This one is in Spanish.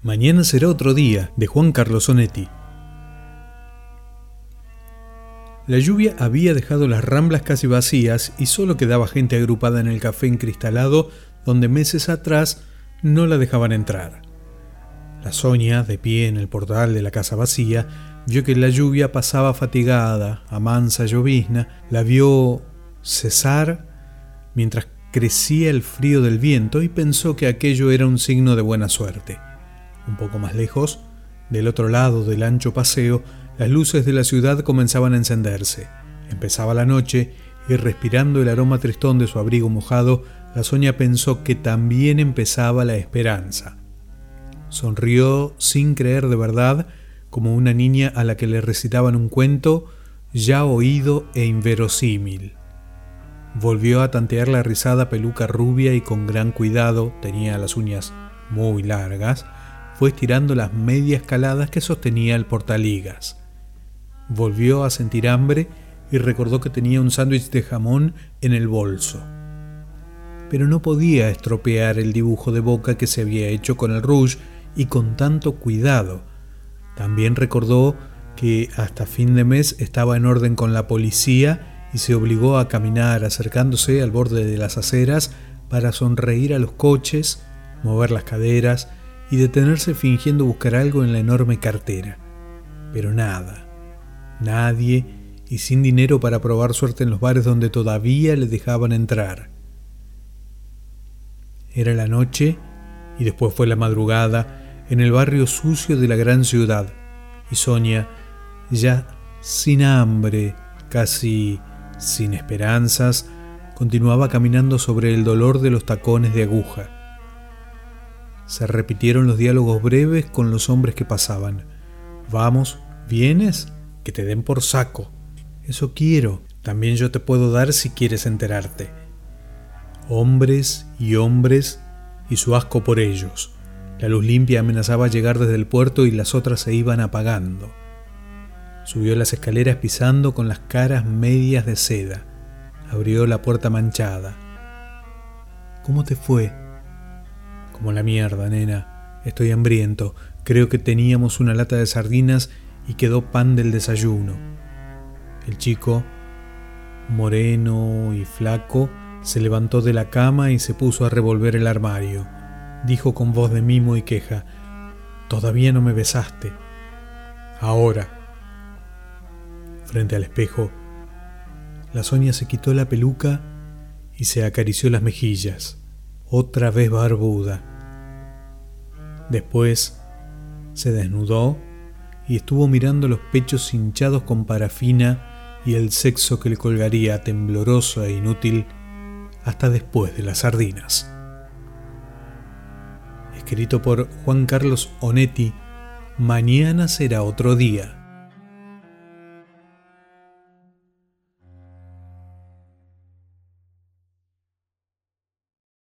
Mañana será otro día, de Juan Carlos Onetti. La lluvia había dejado las ramblas casi vacías y solo quedaba gente agrupada en el café encristalado donde meses atrás no la dejaban entrar. La Sonia, de pie en el portal de la casa vacía, vio que la lluvia pasaba fatigada, a mansa llovizna, la vio cesar mientras crecía el frío del viento y pensó que aquello era un signo de buena suerte. Un poco más lejos, del otro lado del ancho paseo, las luces de la ciudad comenzaban a encenderse. Empezaba la noche y respirando el aroma tristón de su abrigo mojado, la Soña pensó que también empezaba la esperanza. Sonrió sin creer de verdad, como una niña a la que le recitaban un cuento ya oído e inverosímil. Volvió a tantear la rizada peluca rubia y con gran cuidado, tenía las uñas muy largas, fue estirando las medias caladas que sostenía el portaligas. Volvió a sentir hambre y recordó que tenía un sándwich de jamón en el bolso. Pero no podía estropear el dibujo de boca que se había hecho con el rouge y con tanto cuidado. También recordó que hasta fin de mes estaba en orden con la policía y se obligó a caminar acercándose al borde de las aceras para sonreír a los coches, mover las caderas y detenerse fingiendo buscar algo en la enorme cartera. Pero nada, nadie y sin dinero para probar suerte en los bares donde todavía le dejaban entrar. Era la noche y después fue la madrugada en el barrio sucio de la gran ciudad y Sonia, ya sin hambre, casi sin esperanzas, continuaba caminando sobre el dolor de los tacones de aguja se repitieron los diálogos breves con los hombres que pasaban. Vamos, ¿vienes? Que te den por saco. Eso quiero. También yo te puedo dar si quieres enterarte. Hombres y hombres y su asco por ellos. La luz limpia amenazaba llegar desde el puerto y las otras se iban apagando. Subió las escaleras pisando con las caras medias de seda. Abrió la puerta manchada. ¿Cómo te fue? Como la mierda, nena. Estoy hambriento. Creo que teníamos una lata de sardinas y quedó pan del desayuno. El chico, moreno y flaco, se levantó de la cama y se puso a revolver el armario. Dijo con voz de mimo y queja, Todavía no me besaste. Ahora. Frente al espejo, la Sonia se quitó la peluca y se acarició las mejillas, otra vez barbuda. Después se desnudó y estuvo mirando los pechos hinchados con parafina y el sexo que le colgaría tembloroso e inútil hasta después de las sardinas. Escrito por Juan Carlos Onetti, Mañana será otro día